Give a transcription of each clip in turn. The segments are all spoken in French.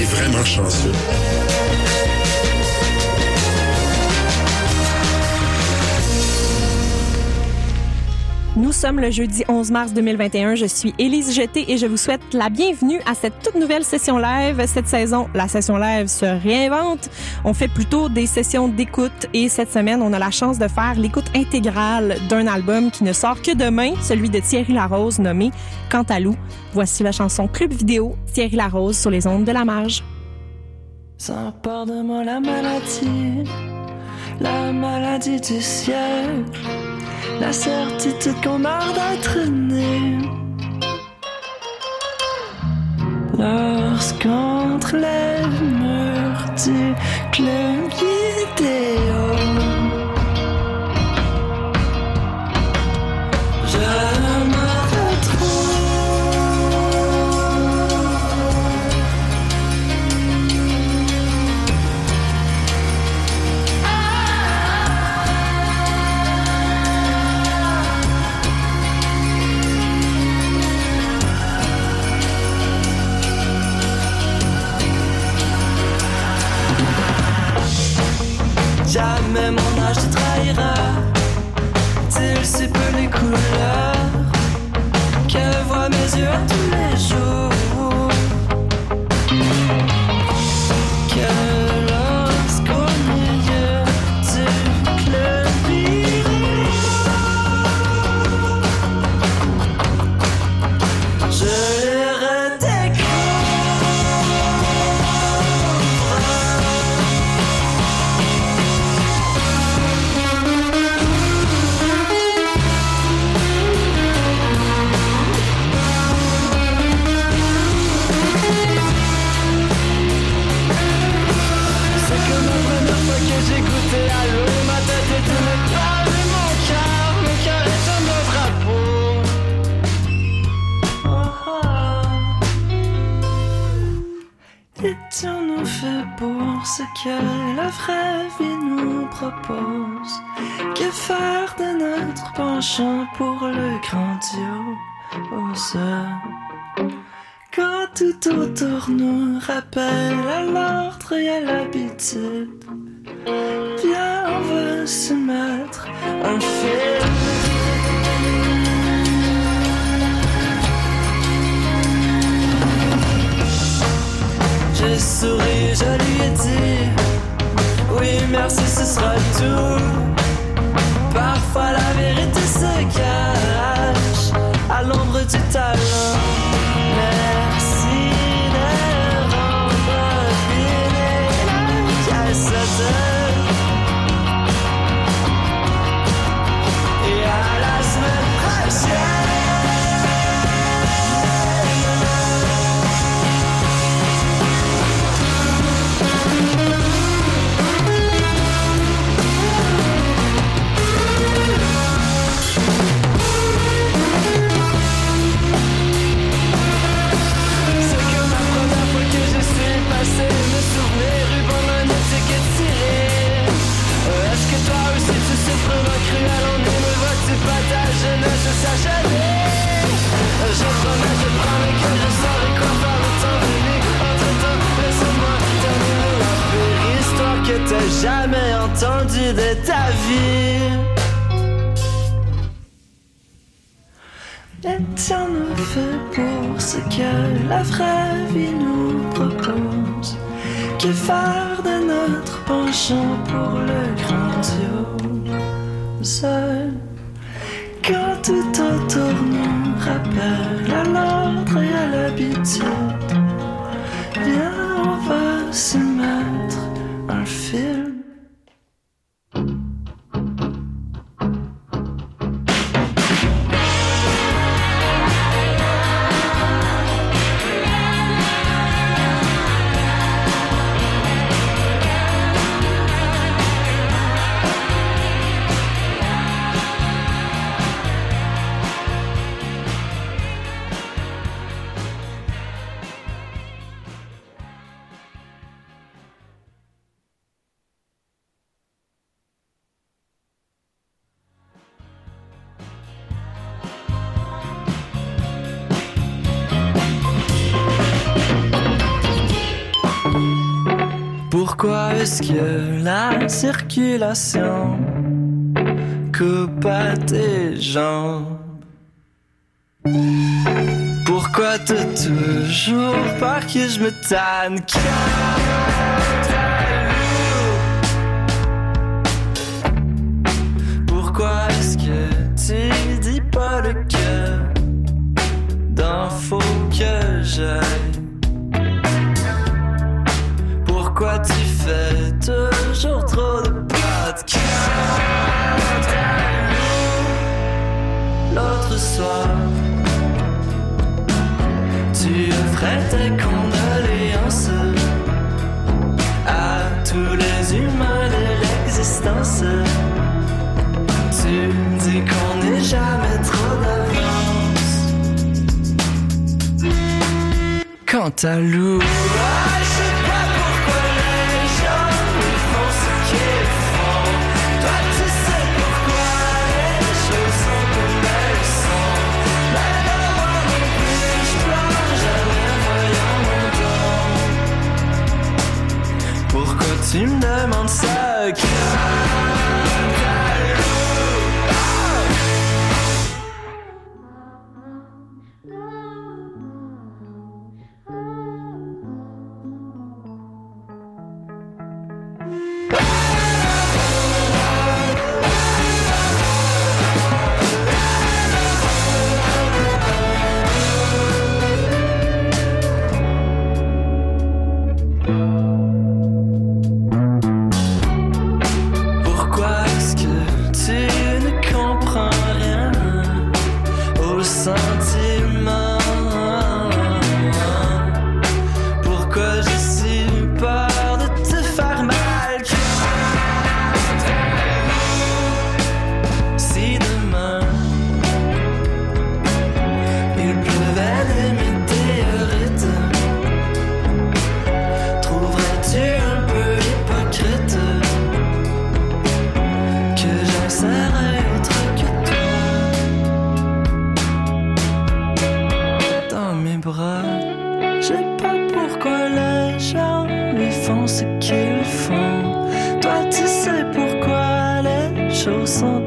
T'es vraiment chanceux. Nous sommes le jeudi 11 mars 2021. Je suis Élise Jeté et je vous souhaite la bienvenue à cette toute nouvelle session live. Cette saison, la session live se réinvente. On fait plutôt des sessions d'écoute et cette semaine, on a la chance de faire l'écoute intégrale d'un album qui ne sort que demain, celui de Thierry Larose nommé Cantalou. Voici la chanson Club vidéo Thierry Larose sur les ondes de la marge. La certitude qu'on meurt d'être né. Lorsqu'entre les murs du club vidéo, Jamais mon âge te trahira. Que faire de notre penchant pour le grandiose quand tout autour nous rappelle à l'ordre et à l'habitude, viens, on veut se mettre un film. J'ai souri, je lui ai dit, oui, merci, ce sera tout. Parfois la vérité se cache à l'ombre du talent. Jamais entendue de ta vie. Étions-nous faits pour ce que la vraie vie nous propose. Que faire de notre penchant pour le grandiose? Quand tout autour nous rappelle à l'ordre et à l'habitude Viens, on va se Pourquoi est-ce que la circulation coupe à tes jambes? Pourquoi te toujours par que je me tanne? Pourquoi est-ce que tu dis pas le cœur d'un faux que j'aille pourquoi tu fais toujours trop de podcasts. L'autre soir, tu offrais tes condoléances à tous les humains de l'existence. Tu dis qu'on n'est jamais trop d'avance. Quant à Lou. time on 就算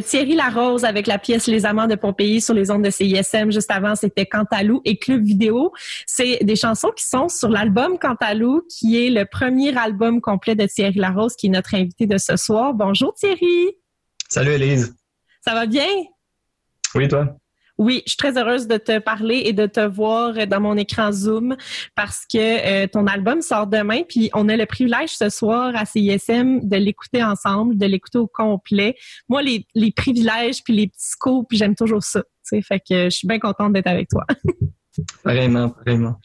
Thierry Larose avec la pièce Les Amants de Pompéi sur les ondes de CISM. Juste avant, c'était Cantalou et Club Vidéo. C'est des chansons qui sont sur l'album Cantalou, qui est le premier album complet de Thierry Larose, qui est notre invité de ce soir. Bonjour Thierry. Salut Elise. Ça va bien? Oui, toi? Oui, je suis très heureuse de te parler et de te voir dans mon écran Zoom parce que euh, ton album sort demain, puis on a le privilège ce soir à CISM de l'écouter ensemble, de l'écouter au complet. Moi, les, les privilèges puis les petits scoops, j'aime toujours ça. Fait que je suis bien contente d'être avec toi. Vraiment, vraiment.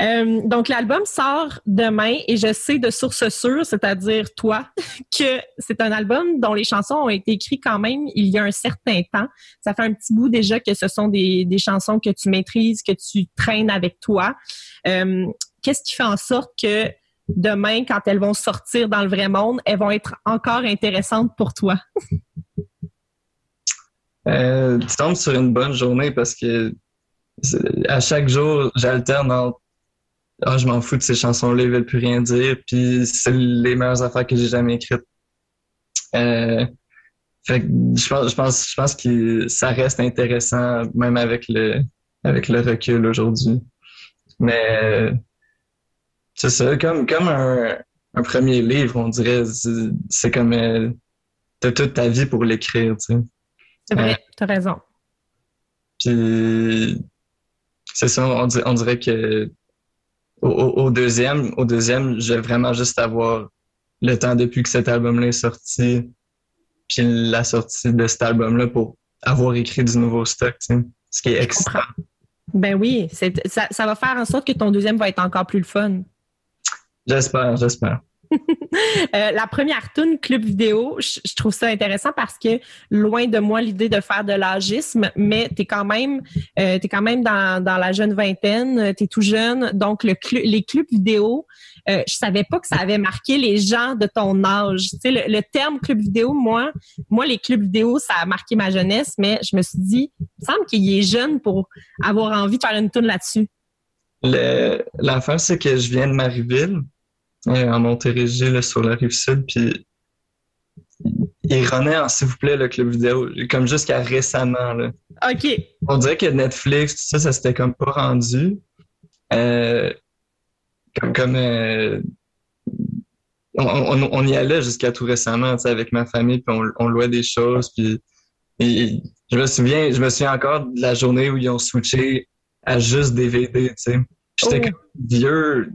Euh, donc, l'album sort demain et je sais de source sûre, c'est-à-dire toi, que c'est un album dont les chansons ont été écrites quand même il y a un certain temps. Ça fait un petit bout déjà que ce sont des, des chansons que tu maîtrises, que tu traînes avec toi. Euh, Qu'est-ce qui fait en sorte que demain, quand elles vont sortir dans le vrai monde, elles vont être encore intéressantes pour toi? euh, tu tombes sur une bonne journée parce que à chaque jour, j'alterne entre ah, je m'en fous de ces chansons-là, ils veulent plus rien dire, puis c'est les meilleures affaires que j'ai jamais écrites. Euh, fait que je pense, je pense, je pense que ça reste intéressant, même avec le, avec le recul aujourd'hui. Mais c'est ça, comme, comme un, un premier livre, on dirait, c'est comme euh, t'as toute ta vie pour l'écrire, tu sais. C'est vrai, euh, t'as raison. Puis c'est ça, on dirait, on dirait que au, au, deuxième, au deuxième, je vais vraiment juste avoir le temps depuis que cet album-là est sorti, puis la sortie de cet album-là pour avoir écrit du nouveau stock, tu sais, ce qui est extra. Ben oui, ça, ça va faire en sorte que ton deuxième va être encore plus le fun. J'espère, j'espère. Euh, la première tune club vidéo, je, trouve ça intéressant parce que loin de moi l'idée de faire de l'agisme, mais tu es quand même euh, quand même dans, dans la jeune vingtaine, tu es tout jeune, donc le les clubs vidéo, euh, je savais pas que ça avait marqué les gens de ton âge. Tu sais, le, terme club vidéo, moi, moi les clubs vidéo, ça a marqué ma jeunesse, mais je me suis dit, il me semble qu'il est jeune pour avoir envie de faire une tune là-dessus. L'affaire, c'est que je viens de Marieville en Montérégie, sur la rive sud, puis il renaît en s'il vous plaît le club vidéo, comme jusqu'à récemment. Là. OK. On dirait que Netflix, tout ça, ça s'était comme pas rendu. Euh, comme comme euh, on, y allait jusqu'à tout récemment, avec ma famille, puis on, louait des choses, puis je me souviens, je me souviens encore de la journée où ils ont switché à juste DVD, tu sais. J'étais oh. comme vieux,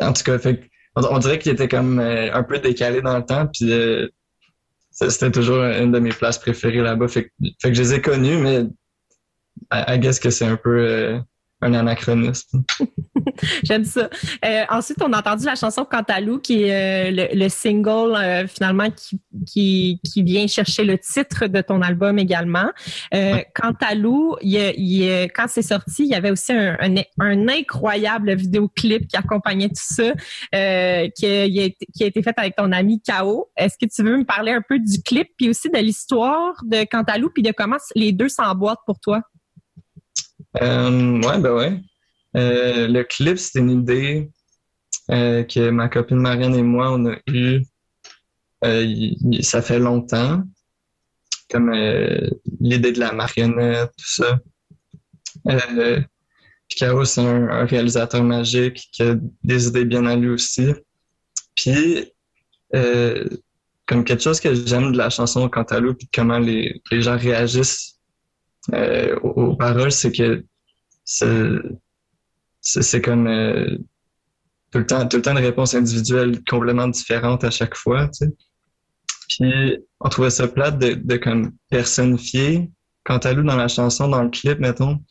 en tout cas, fait on, dirait qu'il était comme euh, un peu décalé dans le temps, puis euh, c'était toujours une de mes places préférées là-bas. Fait, que je les ai connus, mais I, guess que c'est un peu euh, un anachronisme. J'aime ça. Euh, ensuite, on a entendu la chanson Cantalou, qui est euh, le, single euh, finalement qui, qui, qui, vient chercher le titre de ton album également. Euh, Cantalou, il, quand c'est sorti, il y avait aussi un, un, incroyable vidéoclip qui accompagnait tout ça, qui a, qui, a été, fait avec ton ami K.O. Est-ce que tu veux me parler un peu du clip, puis aussi de l'histoire de Cantalou, puis de comment les deux s'emboîtent pour toi? Euh, ouais, ben ouais. Euh, le clip, c'est une idée euh, que ma copine Marianne et moi, on a eu euh, ça fait longtemps. Comme l'idée de la marionnette, tout ça. Euh, Chaos, c'est un, réalisateur magique qui a des idées bien à lui aussi. Puis, comme quelque chose que j'aime de la chanson Cantalou, puis comment les, les gens réagissent euh, aux, paroles, c'est que c'est comme euh, tout le temps tout le temps une réponse individuelle complètement différente à chaque fois. Tu sais. Puis on trouvait ça plate de, de comme personnifier quant à lui dans la chanson, dans le clip, mettons,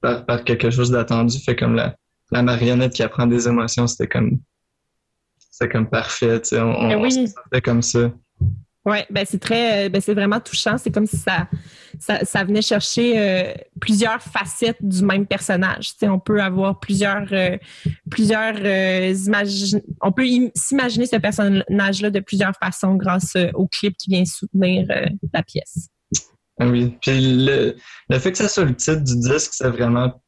par, par quelque chose d'attendu, fait comme la, la marionnette qui apprend des émotions, c'était comme c'était comme parfait, tu sais, on, on, oui. comme ça. Oui, ben c'est très, ben c'est vraiment touchant. C'est comme si ça, ça, venait chercher euh, plusieurs facettes du même personnage. On peut avoir plusieurs, euh, plusieurs euh. On peut s'imaginer ce personnage-là de plusieurs façons grâce au clip qui vient soutenir la pièce. Ah oui, puis le, le fait que ça soit le titre du disque, c'est vraiment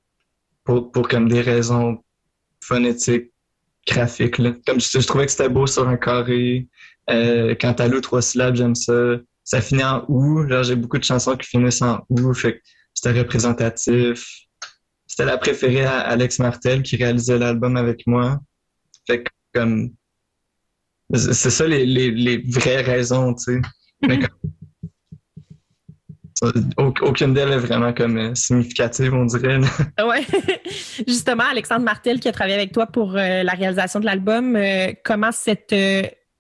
pour, pour comme des raisons phonétiques, graphiques. Là. Comme je, je trouvais que c'était beau sur un carré. Euh, quant à l'eau, trois syllabes, j'aime ça. ça finit en ou. Genre, j'ai beaucoup de chansons qui finissent en ou. Fait que c'était représentatif. C'était la préférée à Alex Martel qui réalisait l'album avec moi. Fait que, comme, c'est ça les, les, les vraies raisons, tu sais. Mais comme, aucune d'elles est vraiment comme euh, significative, on dirait. Oui. Justement, Alexandre Martel qui a travaillé avec toi pour euh, la réalisation de l'album, euh, comment cette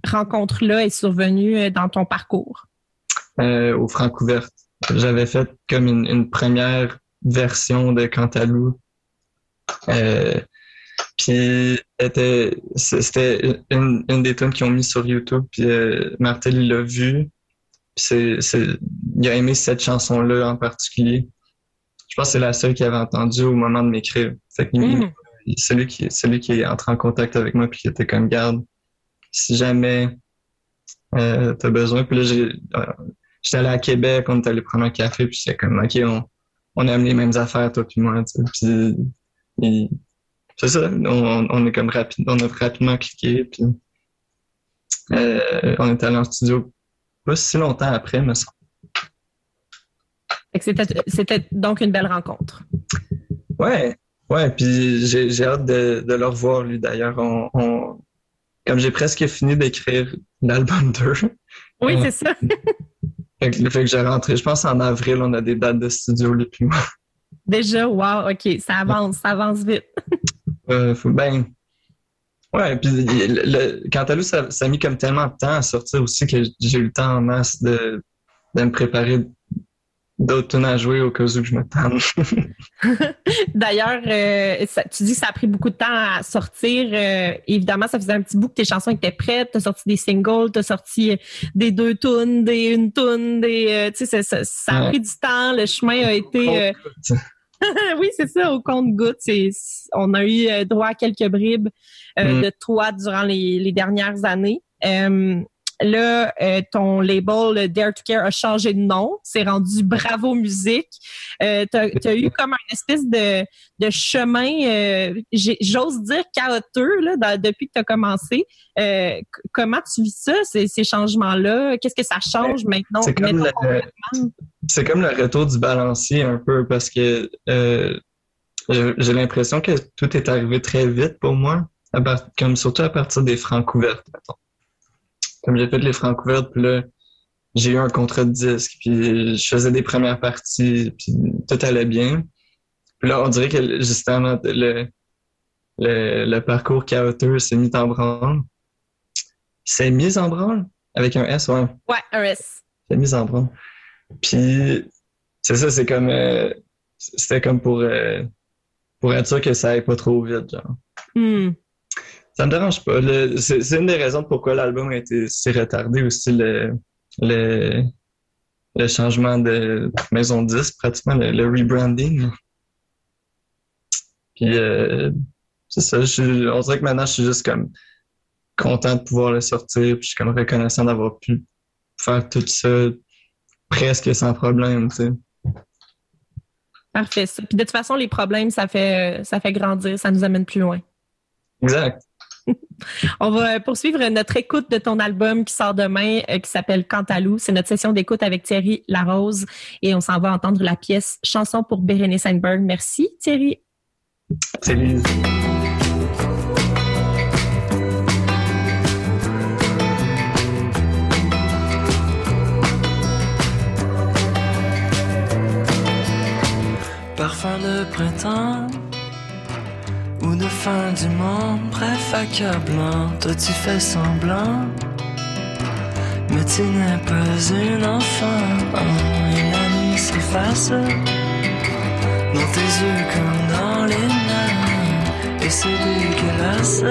rencontre-là est survenue dans ton parcours? au Francouverte. J'avais fait comme une, première version de Cantalou. puis c'était une, une, des tunes qu'ils ont mis sur YouTube. Puis Martel, il l'a vu c'est, il a aimé cette chanson-là en particulier. Je pense que c'est la seule qu'il avait entendue au moment de m'écrire. Fait que mm. celui qui, celui qui est entré en contact avec moi puis qui était comme garde, si jamais euh, t'as besoin. Puis là, euh, j'étais allé à Québec, on est allé prendre un café, puis c'est comme, OK, on, on aime les mêmes affaires, toi puis moi. Puis, c'est ça, on, on est comme rapide, on a rapidement cliqué, puis euh, on est allé en studio pas si longtemps après, me semble. C'était donc une belle rencontre. Ouais, ouais, puis j'ai hâte de, de, le revoir, lui, d'ailleurs. On, comme j'ai presque fini d'écrire l'album 2. Oui, c'est ça. fait que, fait que j'ai rentré, je pense en avril, on a des dates de studio, lui, puis moi. Déjà, wow, OK, ça avance, ça avance vite. euh, faut bien Ouais, puis le, Cantalou, ça, ça a mis comme tellement de temps à sortir aussi que j'ai eu le temps en masse de, de me préparer d'autres tunes à jouer au cas où je me tente. D'ailleurs, euh, tu dis que ça a pris beaucoup de temps à sortir. Euh, évidemment, ça faisait un petit bout que tes chansons étaient prêtes. Tu as sorti des singles, tu as sorti des deux tunes, des une tune, des. Euh, tu sais, ça, ça, a pris du temps. Le chemin a été. oui, c'est ça, au compte-goutte. On a eu droit à quelques bribes euh, mm. de toi durant les, les dernières années. Euh, là, euh, ton label Dare to Care a changé de nom. C'est rendu Bravo Musique. Euh, tu as, eu comme un espèce de, de chemin, j'ose dire chaotique là, depuis que tu as commencé. comment tu vis ça, ces, ces changements-là? Qu'est-ce que ça change ben, maintenant? C'est comme, le, comme le retour du balancier un peu parce que j'ai l'impression que tout est arrivé très vite pour moi comme surtout à partir des francs ouvertes, Comme j'ai fait les francs ouvertes, puis là, j'ai eu un contrat de disque, puis je faisais des premières parties, puis tout allait bien. Puis là, on dirait que justement, le, le, le parcours chaotique s'est mis en branle. C'est mis en branle? Avec un S, ouais. Ouais, un S. C'est mis en branle. Puis, c'est ça, c'est comme... Euh, c'était comme pour, euh, pour être sûr que ça aille pas trop vite, genre. Hmm. Ça me dérange pas. C'est une des raisons pourquoi l'album a été si retardé aussi, le, le, le changement de maison 10, pratiquement, le, rebranding. Puis, euh, c'est ça. Je, on dirait que maintenant, je suis juste comme content de pouvoir le sortir. Puis, je suis comme reconnaissant d'avoir pu faire tout ça presque sans problème, tu sais. Parfait. Puis de toute façon, les problèmes, ça fait, ça fait grandir, ça nous amène plus loin. Exact. On va poursuivre notre écoute de ton album qui sort demain, euh, qui s'appelle Cantalou. C'est notre session d'écoute avec Thierry Larose et on s'en va entendre la pièce Chanson pour Bérénice Seinberg. Merci Thierry. Salut. Parfum de printemps de fin du monde, bref accablant, toi tu fais semblant. Mais tu n'es pas une enfant, la nuit s'efface dans tes yeux comme dans les mains, et c'est dégueulasse.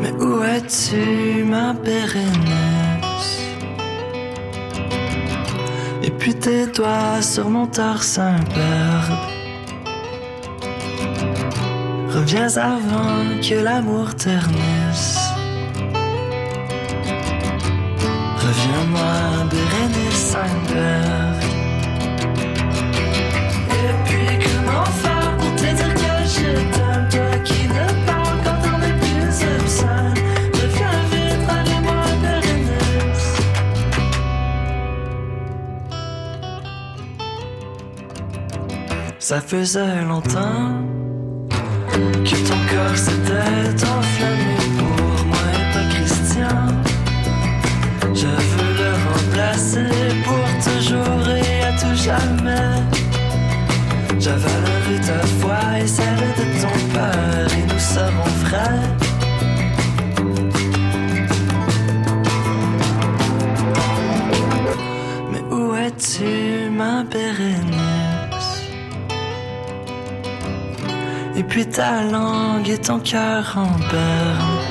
Mais où es-tu, ma pérenne? Puis tes doigts sur mon torse imberbe. Reviens avant que l'amour ternisse. Reviens-moi, Bérénice Saint-Père. Et puis comment faire pour te dire que je t'aime, toi qui ne parles Ça faisait longtemps que ton corps s'était enflammé pour moi et pas Christian. Je veux le remplacer pour toujours et à tout jamais. J'avalerai ta foi et celle de ton père et nous serons frères. Puis ta langue et ton cœur en.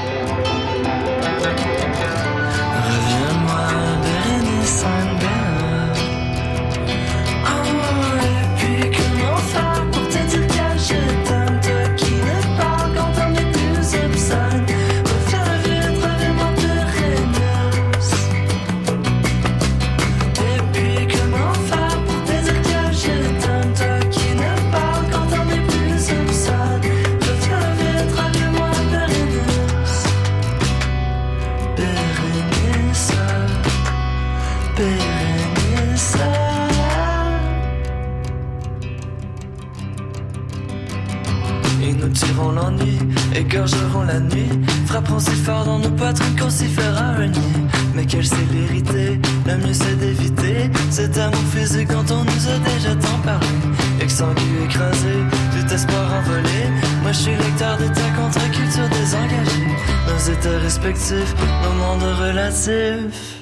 Si fort dans nos poitrines qu'on s'y un nid. Mais quelle célérité, le mieux c'est d'éviter cet amour physique quand on nous a déjà tant parlé. Exsangue écrasé, tout espoir envolé. Moi je suis lecteur de ta contre-culture désengagée. Nos états respectifs, nos mondes relatifs.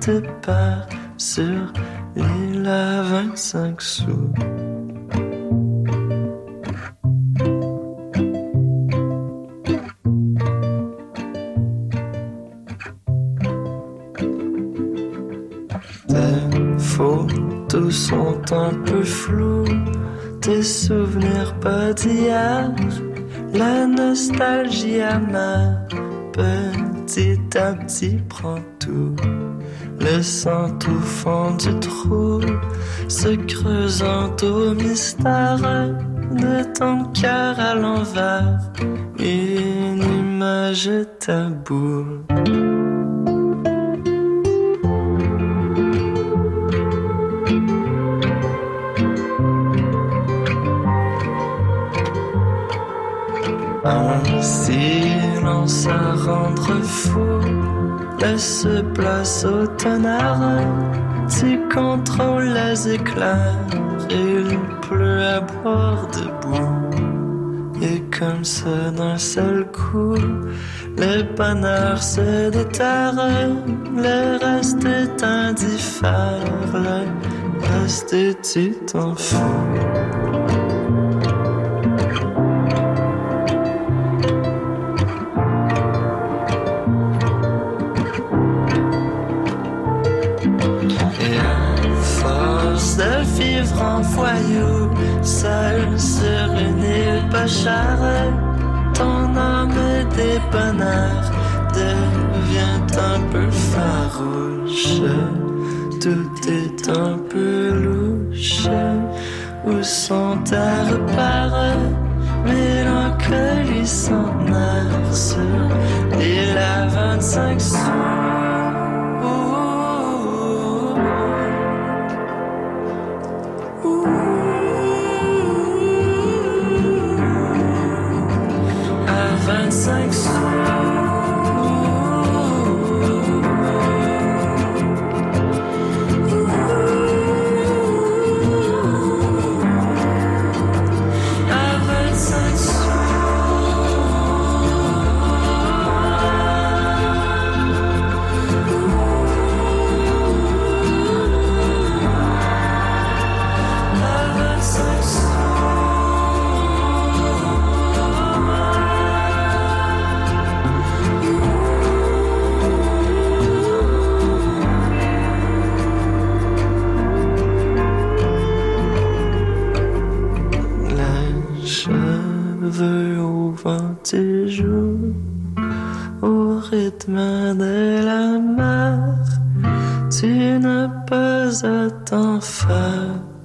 Te perds sur l'île à 25 sous. Tes photos sont un peu floues, tes souvenirs pas d'hier, la nostalgie amère, petit à petit prend tout, laissant au fond du trou, se creusant au mystère de ton cœur à l'envers, une image taboue. Un silence à rendre fou laisse place au tonnerre. Tu contrôles les éclairs, il pleut à boire debout. Et comme ça d'un seul coup, les bonheurs se déterrent, le reste est indiffère, le reste tu t'en fous. Chère, ton âme bonheurs devient un peu farouche. Tout est un peu louche. Où sont tes repères? Mélancolie s'en air sur l'île à 25 sous.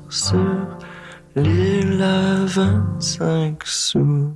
Sur l'île à 25 sous.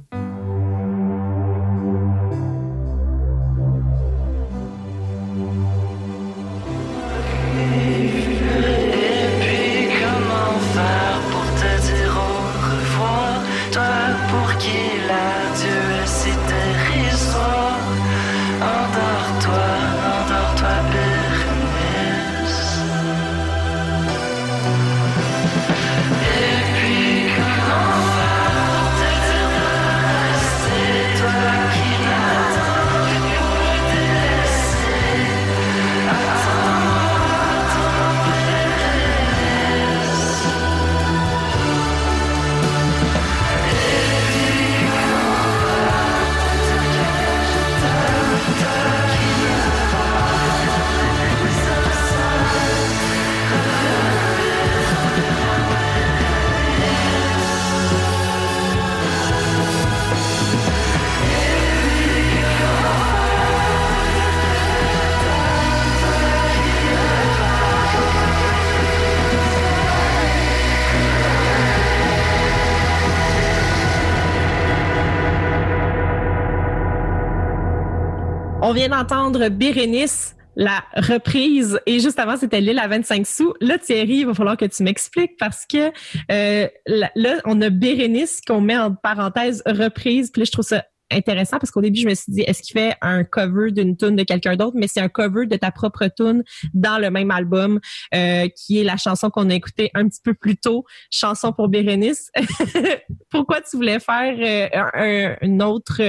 On vient d'entendre Bérénice, la reprise, et juste avant, c'était l'île à 25 sous. Là, Thierry, il va falloir que tu m'expliques parce que euh, là, on a Bérénice qu'on met en parenthèse reprise. Puis là, je trouve ça intéressant parce qu'au début, je me suis dit, est-ce qu'il fait un cover d'une tune de quelqu'un d'autre? Mais c'est un cover de ta propre tune dans le même album, euh, qui est la chanson qu'on a écoutée un petit peu plus tôt, Chanson pour Bérénice. Pourquoi tu voulais faire euh, un- autre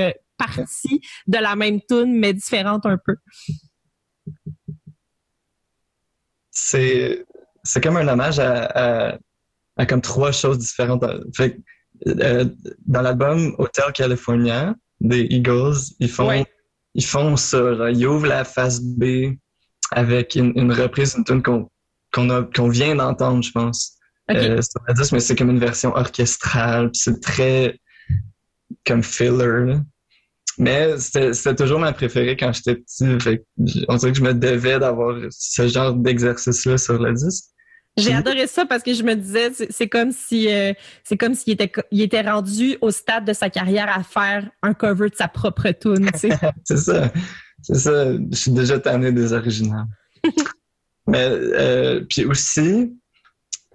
partie de la même tune, mais différente un peu? c'est c'est comme un hommage à, à, à comme trois choses différentes. Fait, euh, dans l'album Hotel California des Eagles, ils font Ouais. ils font ça. ils ouvrent la face B avec une, une reprise d'une tune qu'on qu'on vient d'entendre, je pense. Ok. Euh, sur mais c'est comme une version orchestrale, c'est très comme filler. Mais c'était toujours ma préférée quand j'étais petit. Fait on dirait que je me devais d'avoir ce genre d'exercice-là sur le disque. J'ai adoré ça parce que je me disais, c'est comme si euh, c'est comme s'il était il était rendu au stade de sa carrière à faire un cover de sa propre tune. C'est ça. C'est ça. Je suis déjà tanné des originales. Mais euh, puis aussi,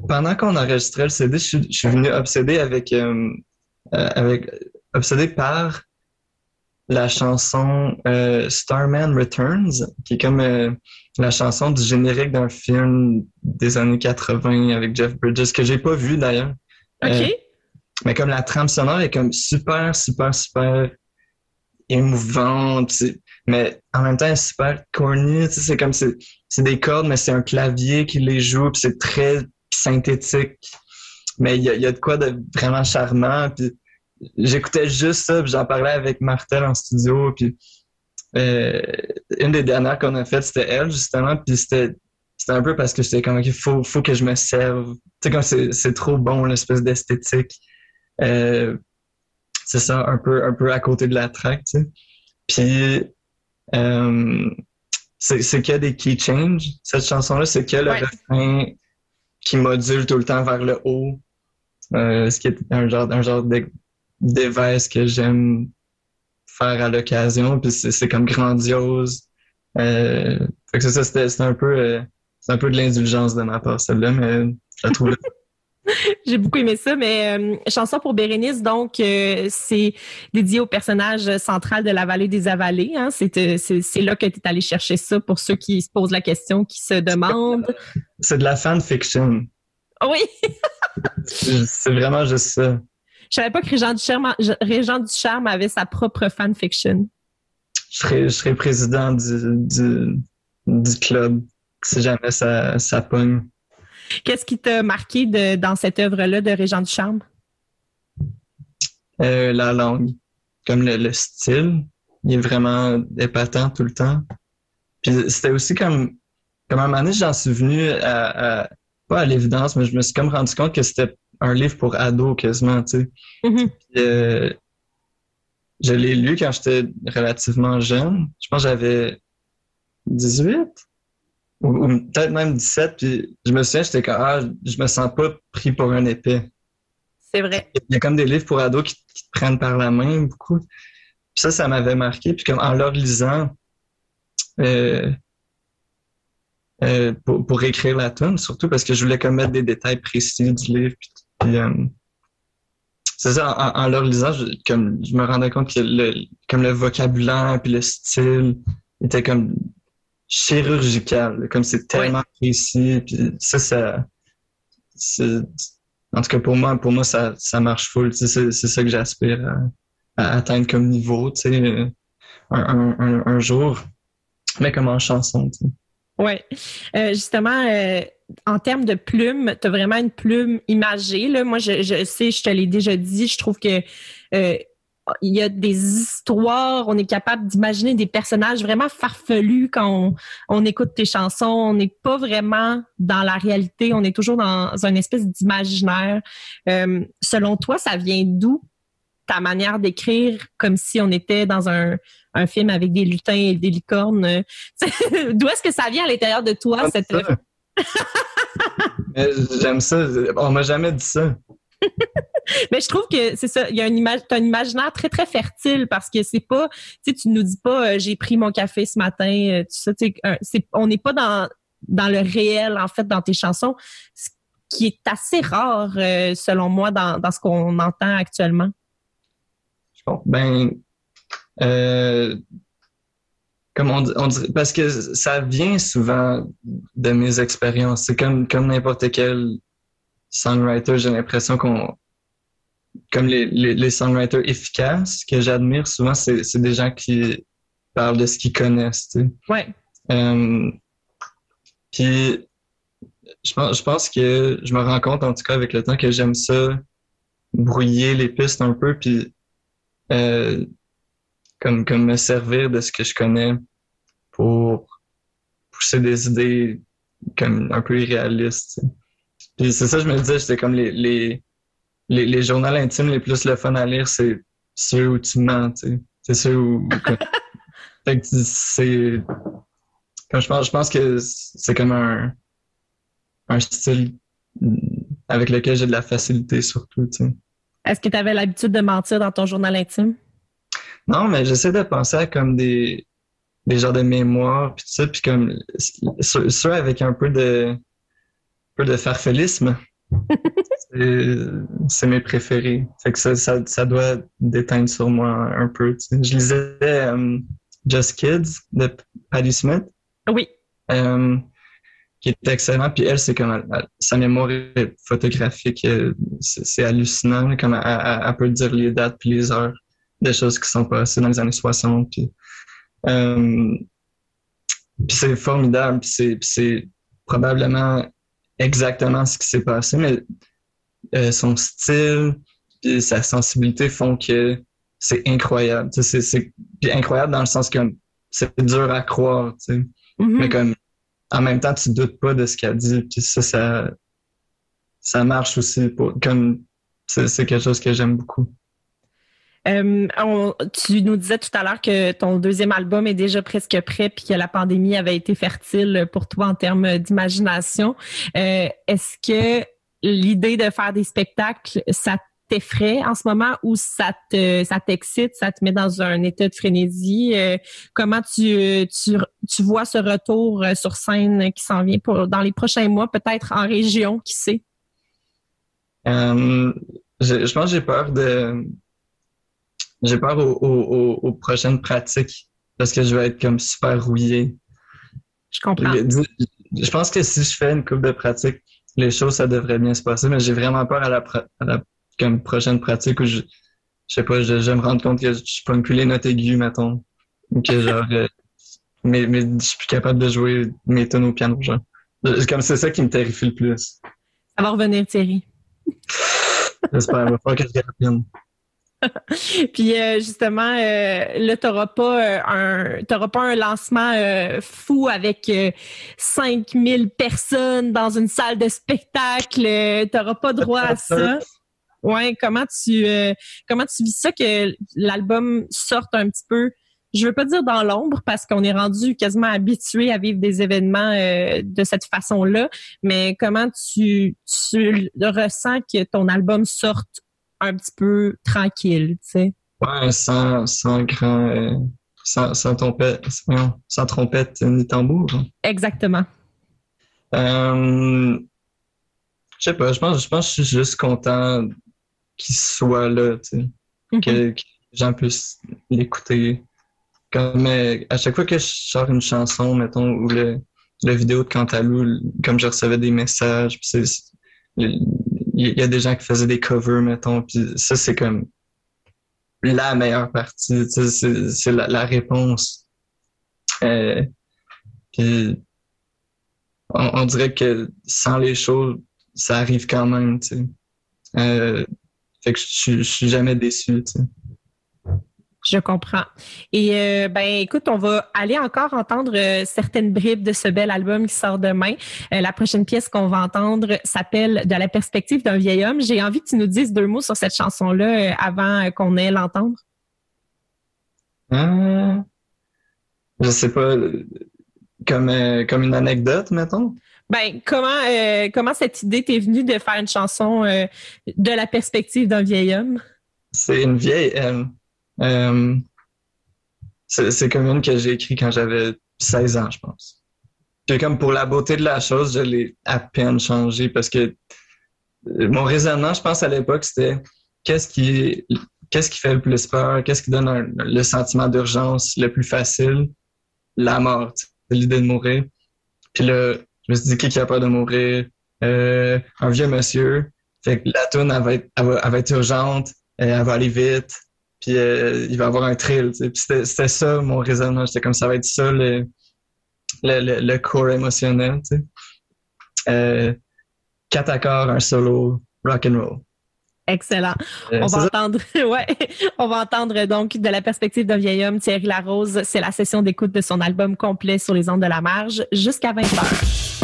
pendant qu'on enregistrait le CD, je suis, je suis venu obsédé avec, euh, avec obsédé par la chanson euh, Starman Returns, qui est comme euh, la chanson du générique d'un film des années 80 avec Jeff Bridges, que j'ai pas vu d'ailleurs. OK? Euh, mais comme la trame sonore est comme super, super, super émouvante, mais en même temps elle est super corny, c'est comme c'est des cordes, mais c'est un clavier qui les joue, puis c'est très synthétique. Mais il y a, y a de quoi de vraiment charmant. Puis j'écoutais juste ça, puis j'en parlais avec Martel en studio, puis euh, une des dernières qu'on a faites, c'était elle, justement, puis c'était c'était un peu parce que j'étais comme, il faut, faut que je me serve. Tu sais, comme c'est c'est trop bon, l'espèce d'esthétique. Euh, c'est ça, un peu, un peu à côté de la track, tu sais. Puis, euh, c'est que des key changes. Cette chanson-là, c'est que le Ouais. refrain qui module tout le temps vers le haut. Euh, ce qui est un genre, un genre de- d'évesse que j'aime faire à l'occasion. Puis c'est c'est comme grandiose. Euh, fait que c'est ça, c'était un peu, euh, c'est un peu de l'indulgence de ma part, celle-là, mais je la trouve J'ai beaucoup aimé ça, mais euh, chanson pour Bérénice, donc euh, c'est dédié au personnage central de la vallée des avalées. Hein. C'est, c'est, là que tu es allé chercher ça pour ceux qui se posent la question, qui se demandent. C'est de la fanfiction. Oui. c'est vraiment juste ça. Je savais pas que Régent Ducharme, Régent Ducharme avait sa propre fanfiction. Je serais, je serais président du, du, du club si jamais ça, ça pogne. Qu'est-ce qui t'a marqué de, dans cette œuvre-là de Régent du Charme? Euh, la langue, comme le, style, il est vraiment épatant tout le temps. Puis c'était aussi comme, comme un moment donné, j'en suis venu à, pas à l'évidence, mais je me suis comme rendu compte que c'était un livre pour ados quasiment, tu sais. Mm-hmm. Euh, je l'ai lu quand j'étais relativement jeune. Je pense que j'avais 18 ou, peut-être même 17. Puis je me souviens, j'étais comme, ah, je me sens pas pris pour un épais. C'est vrai. Il y a comme des livres pour ados qui, te prennent par la main beaucoup. Puis ça, ça m'avait marqué. Puis comme en leur lisant, euh, euh, pour, pour écrire la tune, surtout parce que je voulais comme mettre des détails précis du livre. Puis, euh, c'est ça, en, leur lisant, je, comme je me rendais compte que le, comme le vocabulaire puis le style était comme chirurgical, comme c'est tellement précis. Puis ça, ça, en tout cas pour moi, pour moi ça, ça marche full. C'est, c'est ça que j'aspire à, atteindre comme niveau, tu sais, un, un, un, jour, mais comme en chanson. Tu sais. Oui. Euh, justement, euh, en termes de plume, tu as vraiment une plume imagée. Là. Moi, je, je sais, je te l'ai déjà dit, je trouve que euh, il y a des histoires, on est capable d'imaginer des personnages vraiment farfelus quand on, écoute tes chansons. On n'est pas vraiment dans la réalité, on est toujours dans une espèce d'imaginaire. Euh, selon toi, ça vient d'où ta manière d'écrire comme si on était dans un, un, film avec des lutins et des licornes? d'où est-ce que ça vient à l'intérieur de toi? Cette... J'aime ça. On m'a jamais dit ça. Mais je trouve que c'est ça, il y a une image, un imaginaire très très fertile parce que c'est pas, tu sais, tu nous dis pas euh, j'ai pris mon café ce matin, euh, tout ça, tu sais, on n'est pas dans dans le réel en fait dans tes chansons, ce qui est assez rare euh, selon moi dans, dans ce qu'on entend actuellement. Ben, euh, comme on, on dirait, parce que ça vient souvent de mes expériences. C'est comme comme n'importe quel songwriter, j'ai l'impression qu'on comme les, les, les, songwriters efficaces que j'admire souvent, c'est, c'est des gens qui parlent de ce qu'ils connaissent. Tu sais. Ouais. Euh, puis je pense, je pense que je me rends compte en tout cas avec le temps que j'aime ça brouiller les pistes un peu puis euh, comme comme me servir de ce que je connais pour pousser des idées comme un peu irréalistes. Puis c'est ça, je me disais, j'étais comme les, les, les, les, journaux intimes les plus le fun à lire, c'est ceux où tu mens, tu sais. C'est ceux où. fait que c'est. Quand je pense, je pense que c'est comme un, un style avec lequel j'ai de la facilité surtout, tu sais. Est-ce que tu avais l'habitude de mentir dans ton journal intime? Non, mais j'essaie de penser à comme des, des genres de mémoires, puis tout ça, puis comme ceux avec un peu de peu de farfelisme. c'est mes préférés. Fait que ça, ça, ça, doit déteindre sur moi un peu. Je lisais um, Just Kids de Patti Smith. Oui. Um, qui est excellent. Puis elle, c'est comme sa mémoire photographique, euh, c'est hallucinant. Comme elle, peut dire les dates puis les heures des choses qui sont passées dans les années 60. Puis, um, puis c'est formidable. Puis c'est probablement exactement ce qui s'est passé, mais euh, son style et sa sensibilité font que c'est incroyable. C'est incroyable dans le sens que c'est dur à croire, tu sais. Mm-hmm. mais comme en même temps, tu doutes pas de ce qu'elle dit. Puis ça, ça, ça marche aussi. Pour, comme c'est quelque chose que j'aime beaucoup. Euh, tu nous disais tout à l'heure que ton deuxième album est déjà presque prêt puis que la pandémie avait été fertile pour toi en termes d'imagination. Euh, Est-ce que l'idée de faire des spectacles, ça t'effraie en ce moment ou ça te ça t'excite, ça te met dans un état de frénésie? Euh, comment tu, tu, tu vois ce retour sur scène qui s'en vient pour dans les prochains mois, peut-être en région, qui sait? Je, je pense que j'ai peur de. J'ai peur aux, aux, aux prochaines pratiques parce que je vais être comme super rouillé. Je comprends. Je pense que si je fais une coupe de pratique, les choses, ça devrait bien se passer, mais j'ai vraiment peur à la, à la comme prochaine pratique où je, je sais pas, je, je me rendre compte que je suis pas les notes aiguës, mettons. Ou que genre, euh, mais, mais je suis plus capable de jouer mes tonnes au piano, genre. Comme c'est ça qui me terrifie le plus. Ça va revenir, Thierry. J'espère, il va falloir que je revienne. Puis euh, justement, euh, là, tu n'auras pas, euh, un, t'auras pas un lancement euh, fou avec 5000 personnes dans une salle de spectacle. tu n'auras pas droit à ça. Ouais, comment tu comment tu vis ça que l'album sorte un petit peu? Je veux pas dire dans l'ombre parce qu'on est rendu quasiment habitué à vivre des événements de cette façon-là, mais comment tu, tu ressens que ton album sorte un petit peu tranquille, tu sais. Ouais, sans, sans grand, euh, sans, sans, trompette, sans trompette ni tambour. Exactement. Euh, je sais pas, je pense, je pense que je suis juste content qu'il soit là, tu sais. Mm-hmm. que, que, les gens puissent l'écouter. Comme euh, à chaque fois que je sors une chanson, mettons, ou le, la vidéo de Cantalou, comme je recevais des messages, c'est il y a des gens qui faisaient des covers, mettons, puis ça, c'est comme la meilleure partie, c'est la, réponse. Euh, puis on, dirait que sans les choses, ça arrive quand même, tu sais. Euh, fait que je, je suis jamais déçu, tu sais. Je comprends. Et euh, ben écoute, on va aller encore entendre euh, certaines bribes de ce bel album qui sort demain. Euh, la prochaine pièce qu'on va entendre s'appelle De la perspective d'un vieil homme. J'ai envie que tu nous dises deux mots sur cette chanson-là avant qu'on ait l'entendre. Euh, je sais pas, comme comme une anecdote, mettons. Ben comment comment cette idée t'est venue de faire une chanson de la perspective d'un vieil homme? C'est une vieille euh, c'est comme une que j'ai écrit quand j'avais 16 ans, je pense. Puis comme pour la beauté de la chose, je l'ai à peine changé parce que euh, mon raisonnement, je pense à l'époque, c'était qu'est-ce qui qu'est-ce qui fait le plus peur, qu'est-ce qui donne le sentiment d'urgence le plus facile, la mort, l'idée de mourir. Puis là, je me suis dit qui qui a peur de mourir, euh, un vieux monsieur. Fait que la elle va être, va, elle va être urgente, elle va aller vite, puis euh, il va avoir un thrill. C'était ça mon raisonnement. J'étais comme ça va être ça le, le, le, corps émotionnel. Euh, quatre accords, un solo, rock and roll. Excellent. Euh, on va entendre, ouais, on va entendre donc de la perspective d'un vieil homme, Thierry Larose. C'est la session d'écoute de son album complet sur les ondes de la marge jusqu'à 20 heures.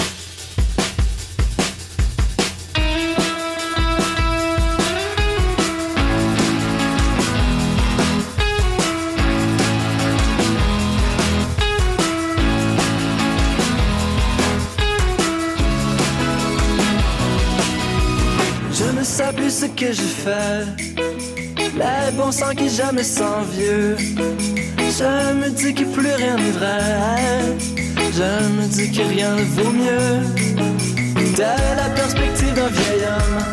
Que j'ai fait. Les bons sang qui jamais sans vieux. Je me dis que plus rien n'est vrai. Je me dis que rien ne vaut mieux. De la perspective d'un vieil homme,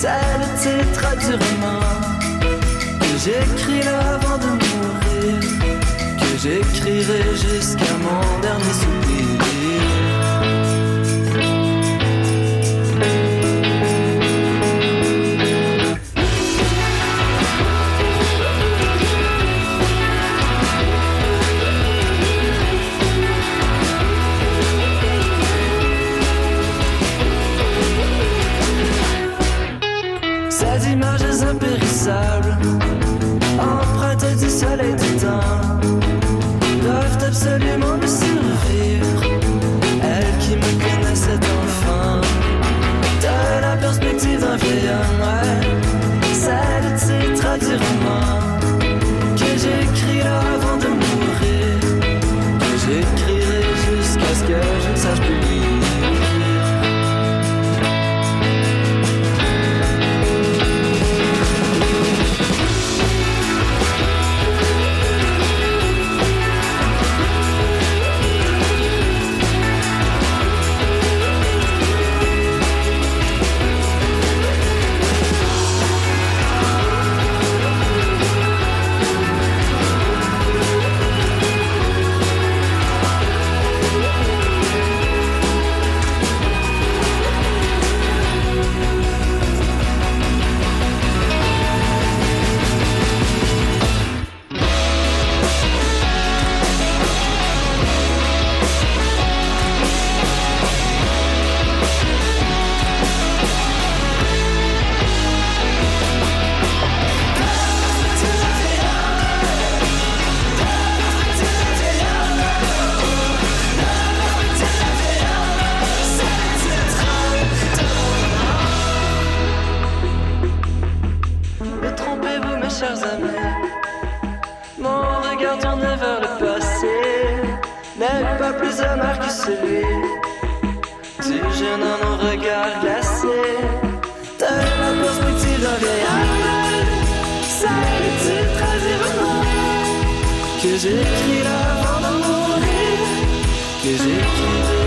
c'est le titre du roman que j'écris là avant de mourir. Que j'écrirai jusqu'à mon dernier soupir. Que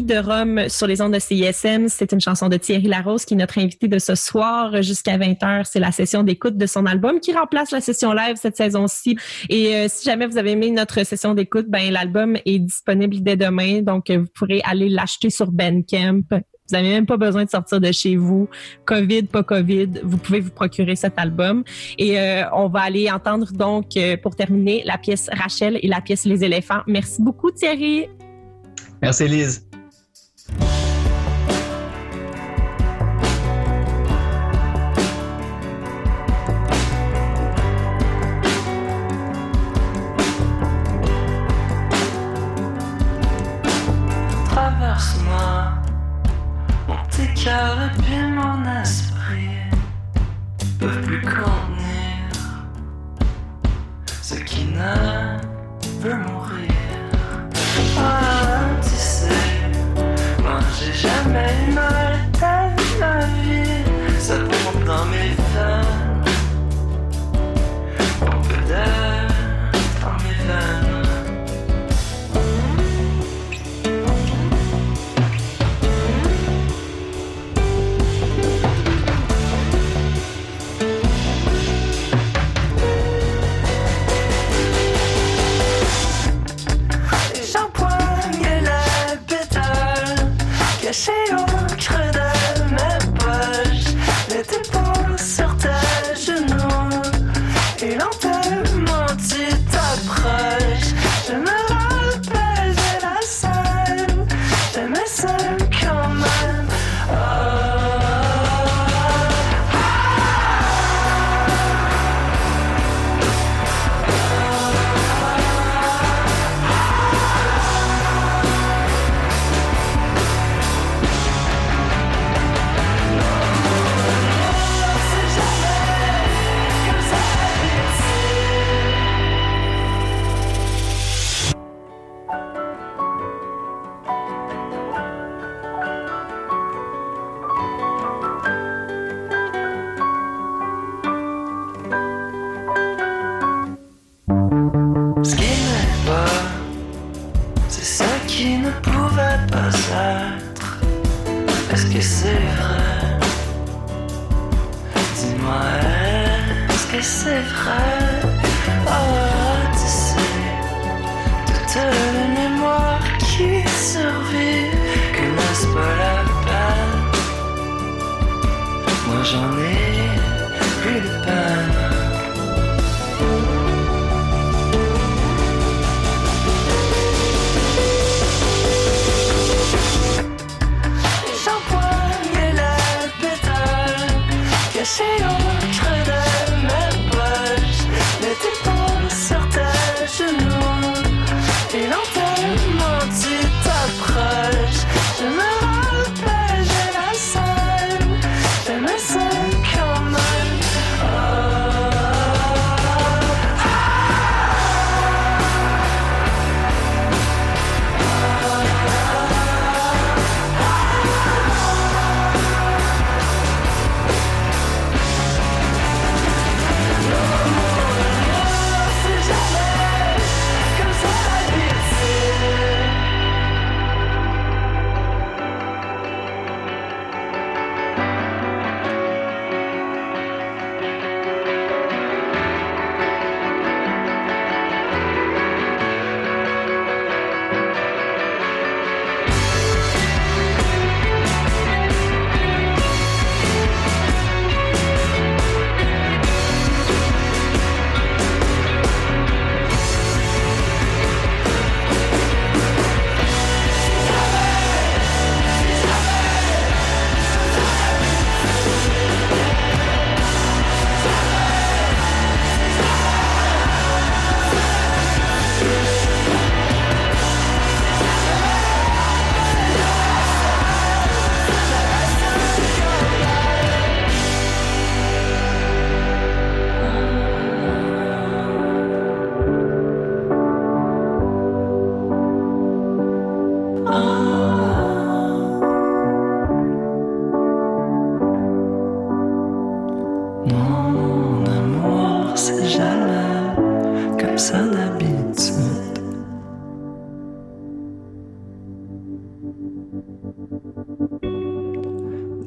De Rome sur les ondes de CISM. C'est une chanson de Thierry Larose qui est notre invité de ce soir jusqu'à 20h. C'est la session d'écoute de son album qui remplace la session live cette saison-ci. Et euh, si jamais vous avez aimé notre session d'écoute, ben l'album est disponible dès demain. Donc, euh, vous pourrez aller l'acheter sur Bandcamp. Vous n'avez même pas besoin de sortir de chez vous. COVID, pas COVID, vous pouvez vous procurer cet album. Et euh, on va aller entendre donc, pour terminer, la pièce Rachel et la pièce Les éléphants. Merci beaucoup Thierry. Merci, Lise. Traverse-moi mon petit puis mon esprit peuvent plus contenir ce qui ne veut mourir. Jamais. mal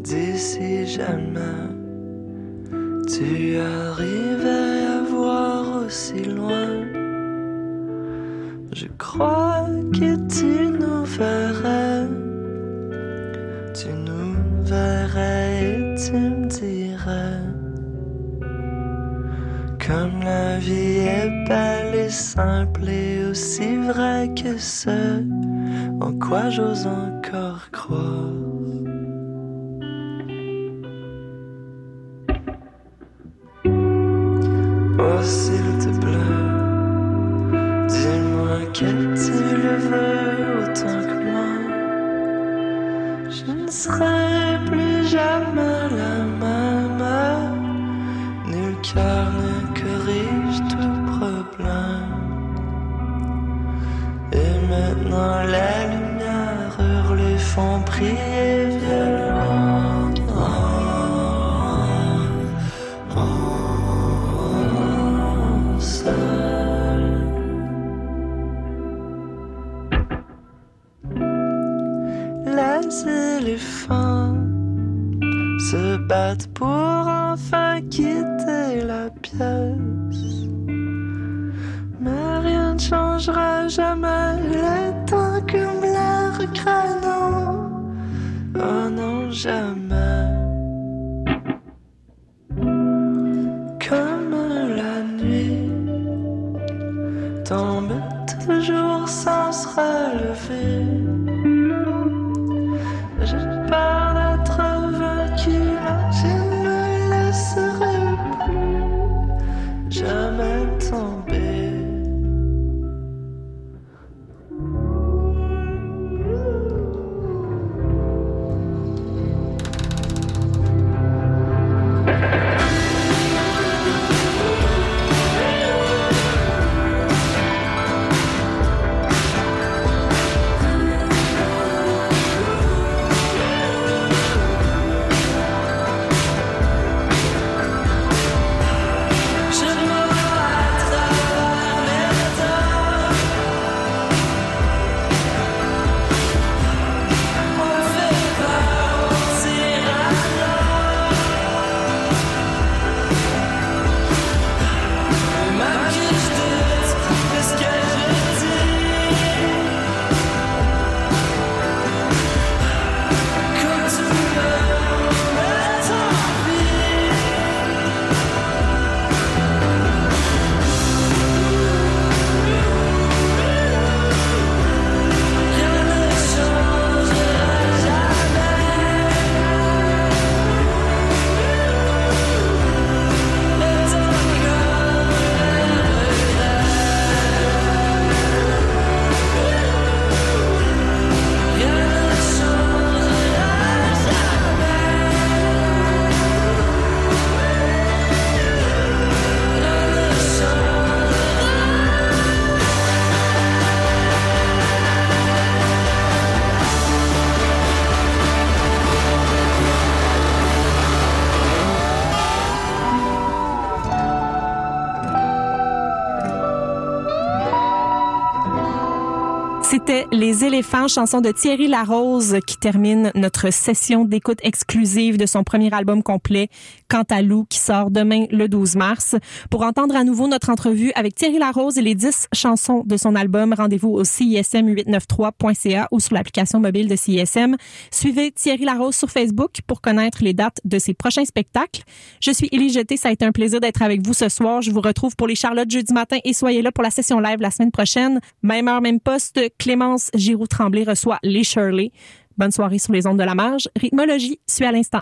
dis si jamais tu arrivais à voir aussi loin. Je crois que tu nous verrais, tu nous verrais et tu me dirais. Comme la vie est belle et simple et aussi vraie que ce en quoi j'ose encore C'était Les éléphants, chanson de Thierry Larose qui termine notre session d'écoute exclusive de son premier album complet, Cantalou, qui sort demain le 12 mars. Pour entendre à nouveau notre entrevue avec Thierry Larose et les 10 chansons de son album, rendez-vous au CISM893.ca ou sur l'application mobile de CISM. Suivez Thierry Larose sur Facebook pour connaître les dates de ses prochains spectacles. Je suis Élie Jeté, ça a été un plaisir d'être avec vous ce soir. Je vous retrouve pour les Charlottes jeudi matin et soyez là pour la session live la semaine prochaine. Même heure, même poste, Clémence Giroux-Tremblay reçoit les Shirley. Bonne soirée sur les ondes de la marge. Rythmologie suit à l'instant.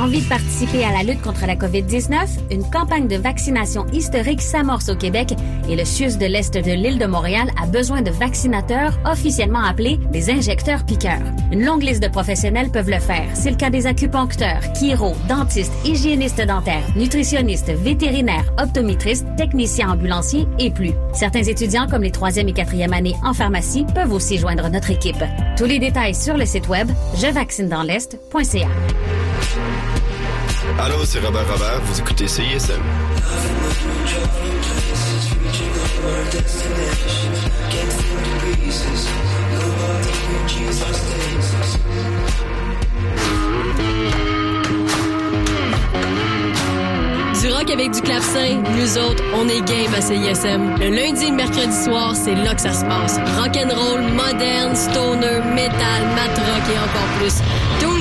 Envie de participer à la lutte contre la COVID-19? Une campagne de vaccination historique s'amorce au Québec et le CIUS de l'Est de l'île de Montréal a besoin de vaccinateurs officiellement appelés des injecteurs piqueurs. Une longue liste de professionnels peuvent le faire. C'est le cas des acupuncteurs, chiro, dentistes, hygiénistes dentaires, nutritionnistes, vétérinaires, optométristes, techniciens ambulanciers et plus. Certains étudiants comme les troisième et quatrième années en pharmacie peuvent aussi joindre notre équipe. Tous les détails sur le site web jevaccinedansl'est.ca. Allô, c'est Robert Robert, vous écoutez CISM. Du rock avec du clavecin, nous autres, on est game à CISM. Le lundi et le mercredi soir, c'est là que ça se passe. Rock and roll, moderne, stoner, metal, mat rock et encore plus.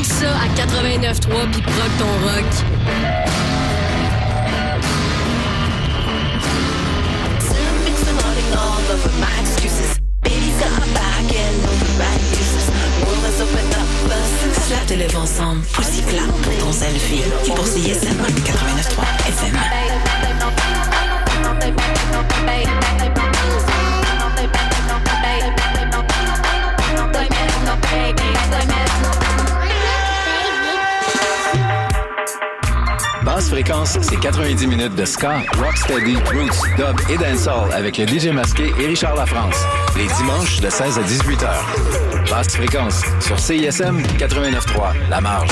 Ça à 89.3 puis proc ton rock. De lève ensemble, clap pour ton selfie pour CISM 89.3 FM. Basse fréquence, c'est 90 minutes de ska, rocksteady, roots, dub et dancehall avec le DJ masqué et Richard Lafrance. Les dimanches de 16 à 18 heures. Basse fréquence sur CISM 89.3, La Marge.